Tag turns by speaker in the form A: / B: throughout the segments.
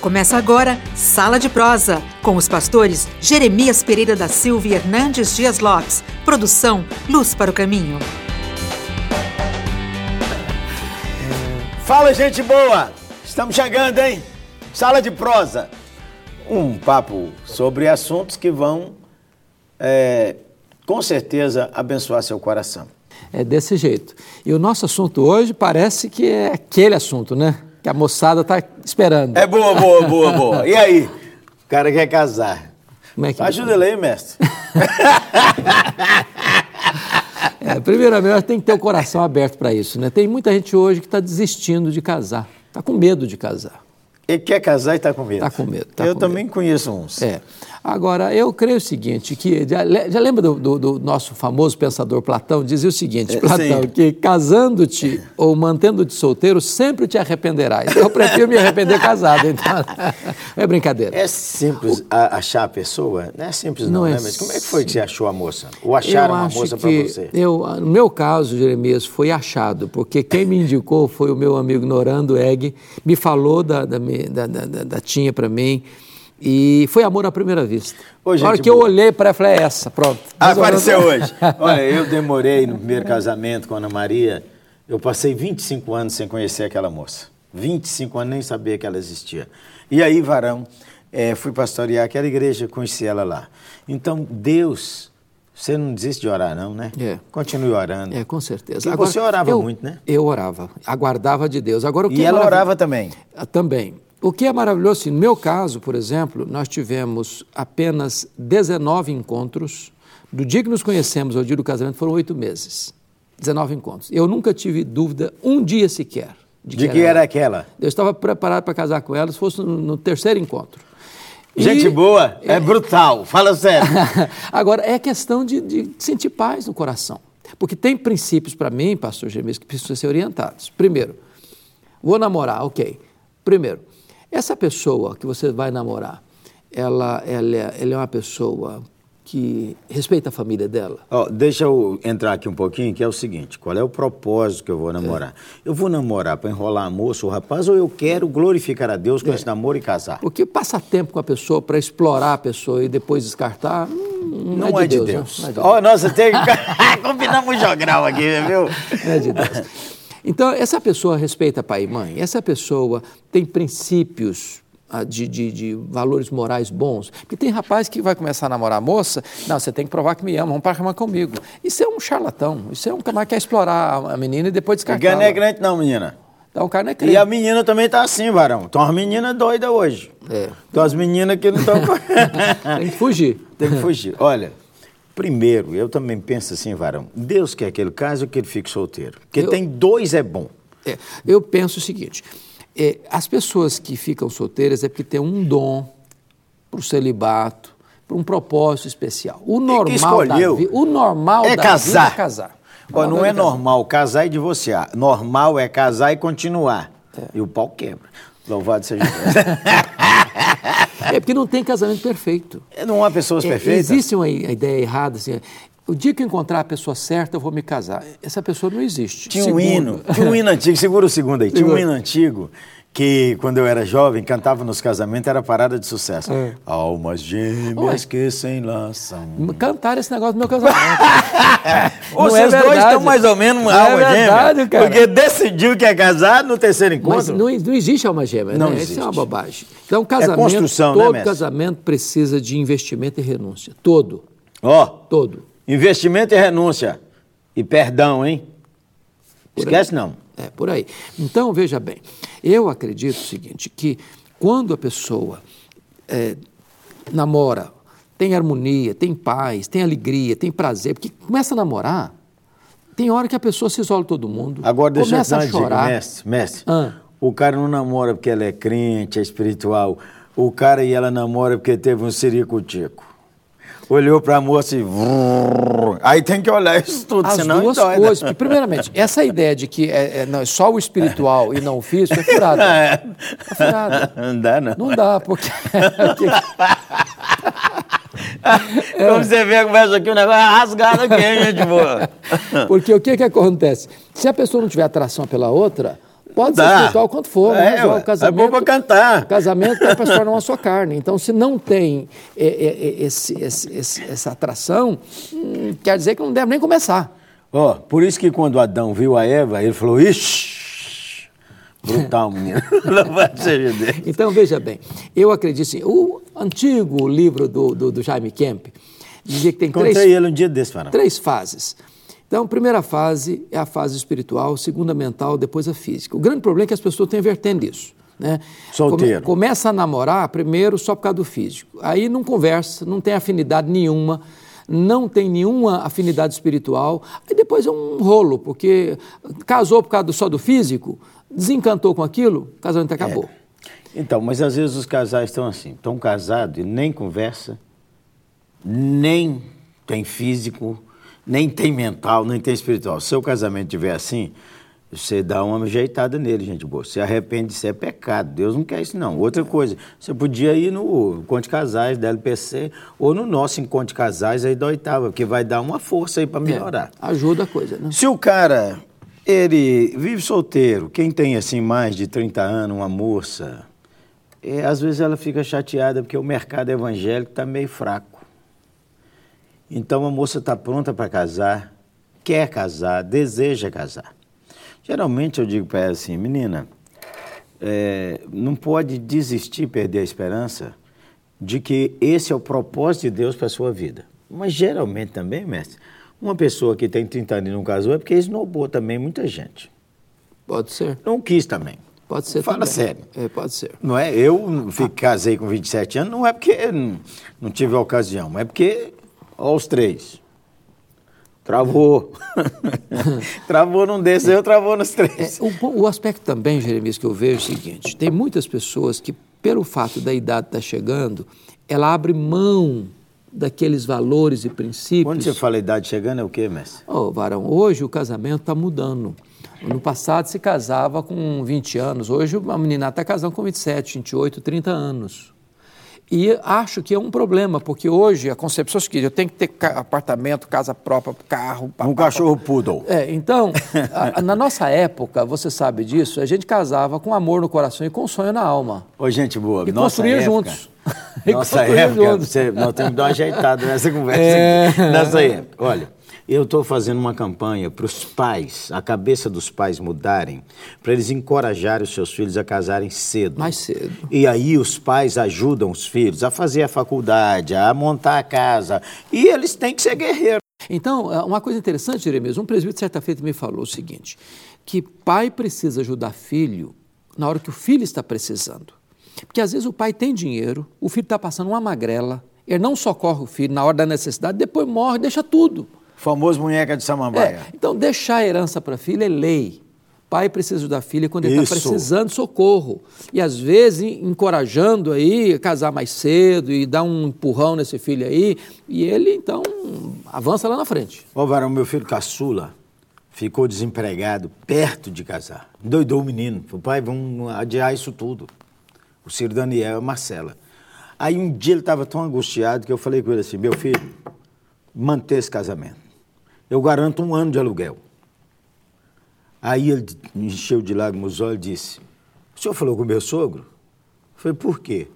A: Começa agora Sala de Prosa, com os pastores Jeremias Pereira da Silva e Hernandes Dias Lopes. Produção Luz para o Caminho.
B: Fala, gente boa! Estamos chegando, hein? Sala de Prosa. Um papo sobre assuntos que vão, é, com certeza, abençoar seu coração.
C: É desse jeito. E o nosso assunto hoje parece que é aquele assunto, né? Que a moçada está esperando.
B: É boa, boa, boa, boa. E aí? O cara quer casar.
C: Como é que
B: Ajuda ele aí, mestre.
C: é, primeiramente, tem que ter o coração aberto para isso. Né? Tem muita gente hoje que está desistindo de casar, está com medo de casar.
B: Ele quer casar e está com medo.
C: Está com medo. Tá
B: Eu
C: com
B: também
C: medo.
B: conheço uns.
C: É. Agora, eu creio o seguinte, que já, já lembra do, do, do, nosso famoso pensador Platão? Dizia o seguinte,
B: É,
C: Platão,
B: sim.
C: que casando-te ou mantendo-te solteiro, sempre te arrependerás. Eu prefiro me arrepender casado, então. É brincadeira.
B: É simples a- achar a pessoa? Não é simples não,
C: Não é
B: né? Mas como é que foi que você achou a moça? Ou acharam
C: acho
B: moça para você?
C: Eu, no meu caso, Jeremias, foi achado, porque quem me indicou foi o meu amigo Norando Egg, me falou da, da, da, da- da Tinha para mim, e foi amor à primeira vista.
B: Ô,
C: Na hora que eu
B: boa.
C: olhei para ela, falei, é essa, pronto.
B: Ah, apareceu hoje. Olha, eu demorei no primeiro casamento com a Ana Maria. Eu passei 25 anos sem conhecer aquela moça. 25 anos nem sabia que ela existia. E aí, varão, eh, fui pastorear aquela igreja, conheci ela lá. Então, Deus, você não desiste de orar, não, né?
C: É.
B: Continue orando.
C: É, com certeza.
B: E você orava muito, né?
C: Eu orava, aguardava de Deus. Agora, o que
B: E
C: é
B: ela orava também.
C: Ah, Também. O que é maravilhoso, assim, no meu caso, por exemplo, nós tivemos apenas 19 encontros. Do dia que nos conhecemos ao dia do casamento foram oito meses. 19 encontros. Eu nunca tive dúvida, um dia sequer,
B: De que era aquela?
C: Eu estava preparado para casar com ela se fosse no, no terceiro encontro. E-
B: Gente boa, é brutal. Fala sério.
C: Agora, é questão de, de sentir paz no coração. Porque tem princípios para mim, pastor Gemes, que precisam ser orientados. Primeiro, vou namorar, ok. Primeiro, essa pessoa que você vai namorar, ela, ela, é, ela é uma pessoa que respeita a família dela.
B: Ó, deixa eu entrar aqui um pouquinho, que é o seguinte: qual é o propósito que eu vou namorar? Eu vou namorar para enrolar a moça ou o rapaz, ou eu quero glorificar a Deus com esse namoro e casar?
C: Porque passar tempo com a pessoa para explorar a pessoa e depois descartar, hum, não,
B: Não, é de Deus.
C: Deus. Não é de
B: Ó, nossa, tem. Combinamos o jogral aqui, viu?
C: Não é de Deus. Então, essa pessoa respeita pai e mãe, essa pessoa tem princípios ah, de, de, de valores morais bons. Porque tem rapaz que vai começar a namorar a moça, não, você tem que provar que me ama, vamos para a cama comigo. Isso é um charlatão, isso é um cara que quer explorar a menina e depois descartar.
B: Porque não é crente, não, menina.
C: Então, o cara não é
B: E
C: crente.
B: a menina também tá assim, varão. Tem umas meninas doidas hoje.
C: É.
B: Umas meninas que não estão.
C: Tem que fugir.
B: Tem que fugir. Olha, primeiro, eu também penso assim, varão. Deus quer que ele case ou que ele fique solteiro. Porque
C: Eu-
B: tem dois é bom.
C: É, eu penso o seguinte: é, as pessoas que ficam solteiras é porque têm um dom para o celibato, para um propósito especial. O normal,
B: escolheu
C: da, o normal
B: é casar.
C: é casar.
B: Não é
C: casar.
B: normal casar e divorciar. Normal é casar e continuar. E o pau quebra. Louvado seja Deus.
C: É porque não tem casamento perfeito.
B: não há pessoas
C: É,
B: perfeitas?
C: existe uma ideia errada assim. O dia que eu encontrar a pessoa certa, eu vou me casar. Essa pessoa não existe.
B: Tinha um hino, tinha um hino antigo, segura o segundo aí. Tinha um hino antigo que, quando eu era jovem, cantava nos casamentos, era parada de sucesso.
C: É.
B: Almas gêmeas
C: Ué.
B: que se enlaçam.
C: Cantaram esse negócio do meu casamento. É
B: vocês dois
C: verdade.
B: estão mais ou menos
C: Não
B: alma
C: é verdade,
B: gêmea.
C: cara.
B: Porque decidiu que é casar no terceiro
C: Mas
B: encontro.
C: não, não existe alma gêmea,
B: Não
C: né? Isso é uma
B: existe.
C: bobagem. Então, casamento,
B: construção, né,
C: todo
B: mestre?
C: casamento precisa de investimento e renúncia. Todo,
B: Ó,
C: todo.
B: investimento e renúncia. E perdão, hein?
C: Por
B: Esquece não.
C: É, por aí. Então, veja bem, eu acredito o seguinte, que quando a pessoa é, namora, tem harmonia, tem paz, tem alegria, tem prazer, porque começa a namorar, tem hora que a pessoa se isola todo mundo,
B: Agora deixa
C: começa
B: eu
C: a
B: te dar uma dica,
C: chorar.
B: mestre, mestre.
C: Ah.
B: O cara não namora porque ela é crente, é espiritual. O cara e ela namora porque teve um ciricutico. Olhou pra moça e... Aí tem que olhar isso tudo,
C: As
B: senão
C: duas
B: endoida.
C: coisas. Porque, Primeiramente, essa ideia de que é, é, não, é só o espiritual e não o físico é furada. É furada.
B: Não dá, não.
C: Não dá, porque.
B: Como você vê, começa aqui, o negócio é rasgado aqui, hein, gente boa.
C: Porque o que, que acontece? Se a pessoa não tiver atração pela outra, Pode
B: Dá.
C: ser espiritual quanto for,
B: É,
C: ó,
B: ué,
C: o casamento.
B: é bom pra cantar.
C: O casamento é para se tornar uma só carne. Então, se não tem é, é, é, esse, esse- essa atração, hum, quer dizer que não deve nem começar.
B: Ó, por isso que quando Adão viu a Eva, ele falou, ixi, brutal, menino. Louvado seja Deus.
C: Então, veja bem, eu acredito assim, o antigo livro do, do, do Jaime Kemp dizia que tem
B: Encontrei
C: três,
B: ele um dia desse, Farão.
C: três fases. Então, a primeira fase é a fase espiritual, segunda mental, depois a física. O grande problema é que as pessoas têm vertendo isso. Né?
B: Solteiro.
C: Come- começa a namorar primeiro só por causa do físico. Aí não conversa, não tem afinidade nenhuma, não tem nenhuma afinidade espiritual. Aí depois é um rolo, porque casou por causa do- só do físico, desencantou com aquilo, o casamento acabou.
B: Então, mas às vezes os casais estão assim, estão casados e nem conversa, nem tem físico, nem tem mental, nem tem espiritual. Se o casamento estiver assim, você dá uma ajeitada nele, gente boa. Se arrepende, isso é pecado. Deus não quer isso, não. Outra coisa, você podia ir no Encontro de Casais da LPC ou no nosso Encontro de Casais aí da oitava, porque vai dar uma força aí para melhorar.
C: É, ajuda a coisa, né?
B: Se o cara, ele vive solteiro, quem tem assim mais de 30 anos, uma moça, é, às vezes ela fica chateada porque o mercado evangélico está meio fraco. Então a moça está pronta para casar, quer casar, deseja casar. Geralmente eu digo para ela assim, menina, é, não pode desistir, perder a esperança de que esse é o propósito de Deus para a sua vida. Mas geralmente também, mestre, uma pessoa que tem 30 anos e não casou é porque esnobou também muita gente.
C: Pode ser,
B: Não quis também.
C: Pode ser
B: Fala
C: também.
B: sério.
C: É, pode ser.
B: Não é? Eu fiquei, casei com 27 anos, não é porque não, não tive a ocasião, mas é porque, ó, os três. Travou. travou num desses, eu travou nos
C: É,
B: três.
C: o, o aspecto também, Jeremias, que eu vejo é o seguinte: tem muitas pessoas que, pelo fato da idade estar chegando, ela abre mão daqueles valores e princípios.
B: Quando você fala idade chegando, é o quê, mestre?
C: Ô, Varão, hoje o casamento está mudando. No passado se casava com 20 anos, hoje a menina está casando com 27, 28, 30 anos. E acho que é um problema, porque hoje a concepção é seguinte, eu tenho que ter apartamento, casa própria, carro... pá,
B: Um
C: pá, pá.
B: cachorro poodle.
C: É, então, a- na nossa época, você sabe disso, a gente casava com amor no coração e com sonho na alma.
B: Ô, gente boa,
C: E
B: nossa
C: construía
B: época,
C: juntos.
B: Nossa época,
C: juntos.
B: você- nós temos que dar uma ajeitada nessa conversa
C: É.
B: aqui. Nessa época. Olha, eu estou fazendo uma campanha para os pais, a cabeça dos pais mudarem, para eles encorajarem os seus filhos a casarem cedo.
C: Mais cedo.
B: E aí os pais ajudam os filhos a fazer a faculdade, a montar a casa. E eles têm que ser guerreiros.
C: Então, é, uma coisa interessante, Jeremias, um presbítero certa feita me falou o seguinte, que pai precisa ajudar filho na hora que o filho está precisando. Porque às vezes o pai tem dinheiro, o filho está passando uma magrela, ele não socorre o filho na hora da necessidade, depois morre, deixa tudo.
B: Famoso munheca de samambaia.
C: É, então, deixar a herança para filho é lei. Pai precisa ajudar a filha quando ele está precisando de socorro. E às vezes en- encorajando aí a casar mais cedo e dar um empurrão nesse filho aí. E ele, então, avança lá na frente.
B: Ô, Varão, meu filho caçula ficou desempregado perto de casar. Doidou o menino. Falou, pai, vamos adiar isso tudo. O Ciro Daniel e a Marcela. Aí um dia ele estava tão angustiado que eu falei com ele assim, meu filho, manter esse casamento. Eu garanto um ano de aluguel. Aí ele me encheu de lágrimas os olhos e disse, o senhor falou com meu sogro? Eu falei, por quê?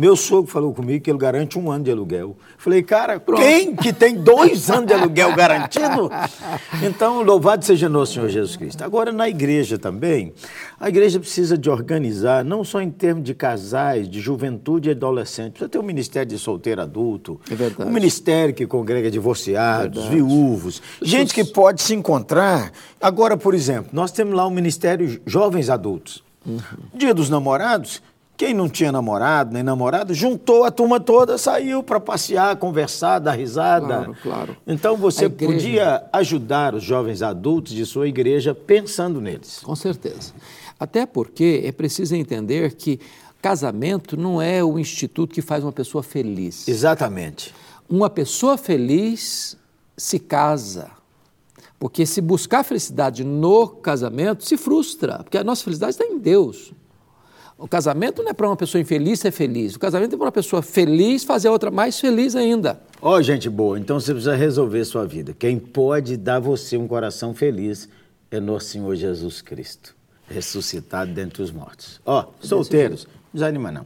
B: Meu sogro falou comigo que ele garante um ano de aluguel. Falei, cara, quem que tem dois anos de aluguel garantido? Então, louvado seja nosso Senhor Jesus Cristo. Agora, na igreja também, a igreja precisa de organizar, não só em termos de casais, de juventude e adolescente, precisa ter um ministério de solteiro adulto,
C: É verdade.
B: um ministério que congrega divorciados,
C: Verdade.
B: viúvos, gente que pode se encontrar. Agora, por exemplo, nós temos lá o Ministério Jovens Adultos.
C: Uhum.
B: Dia dos namorados, quem não tinha namorado nem namorada, juntou a turma toda, saiu para passear, conversar, dar risada.
C: Claro, claro.
B: Então você
C: igreja-
B: podia ajudar os jovens adultos de sua igreja pensando neles.
C: Com certeza. Até porque é preciso entender que casamento não é o instituto que faz uma pessoa feliz.
B: Exatamente.
C: Uma pessoa feliz se casa. Porque se buscar felicidade no casamento, se frustra. Porque a nossa felicidade está em Deus. O casamento não é para uma pessoa infeliz ser feliz. O casamento é para uma pessoa feliz fazer a outra mais feliz ainda.
B: Ó, gente boa, então você precisa resolver sua vida. Quem pode dar você um coração feliz é nosso Senhor Jesus Cristo. ressuscitado dentre os mortos. Ó, solteiros, desanima não.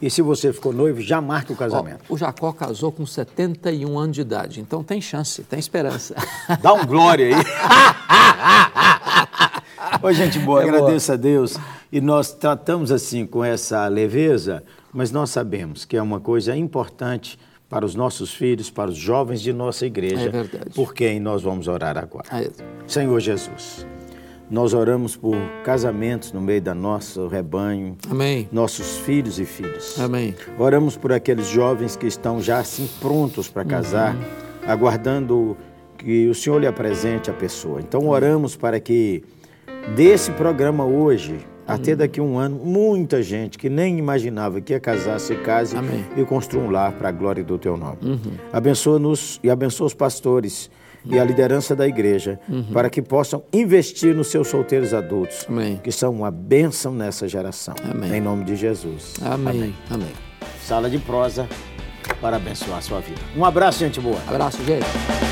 B: E se você ficou noivo, já marque o casamento.
C: Ó, o Jacó casou com 71 anos de idade, então tem chance, tem esperança.
B: Dá um glória aí. Oi, gente boa, é agradeço boa. a Deus. E nós tratamos assim com essa leveza, mas nós sabemos que é uma coisa importante para os nossos filhos, para os jovens de nossa igreja. É
C: verdade.
B: Por quem nós vamos orar agora.
C: É.
B: Senhor Jesus. Nós oramos por casamentos no meio da nosso rebanho.
C: Amém.
B: Nossos filhos e filhas.
C: Amém.
B: Oramos por aqueles jovens que estão já assim prontos para casar, uhum. aguardando que o Senhor lhe apresente a pessoa. Então oramos para que desse programa hoje, uhum. até daqui a um ano, muita gente que nem imaginava que ia casar, se case
C: Amém.
B: e construa um lar para a glória do teu nome. Uhum. Abençoa-nos e abençoa os pastores e a liderança da igreja uhum. para que possam investir nos seus solteiros adultos,
C: Amém.
B: que são uma bênção nessa geração.
C: Amém.
B: Em nome de Jesus.
C: Amém. Amém. Amém.
B: Sala de prosa para abençoar a sua vida. Um abraço, gente boa.
C: Abraço, gente.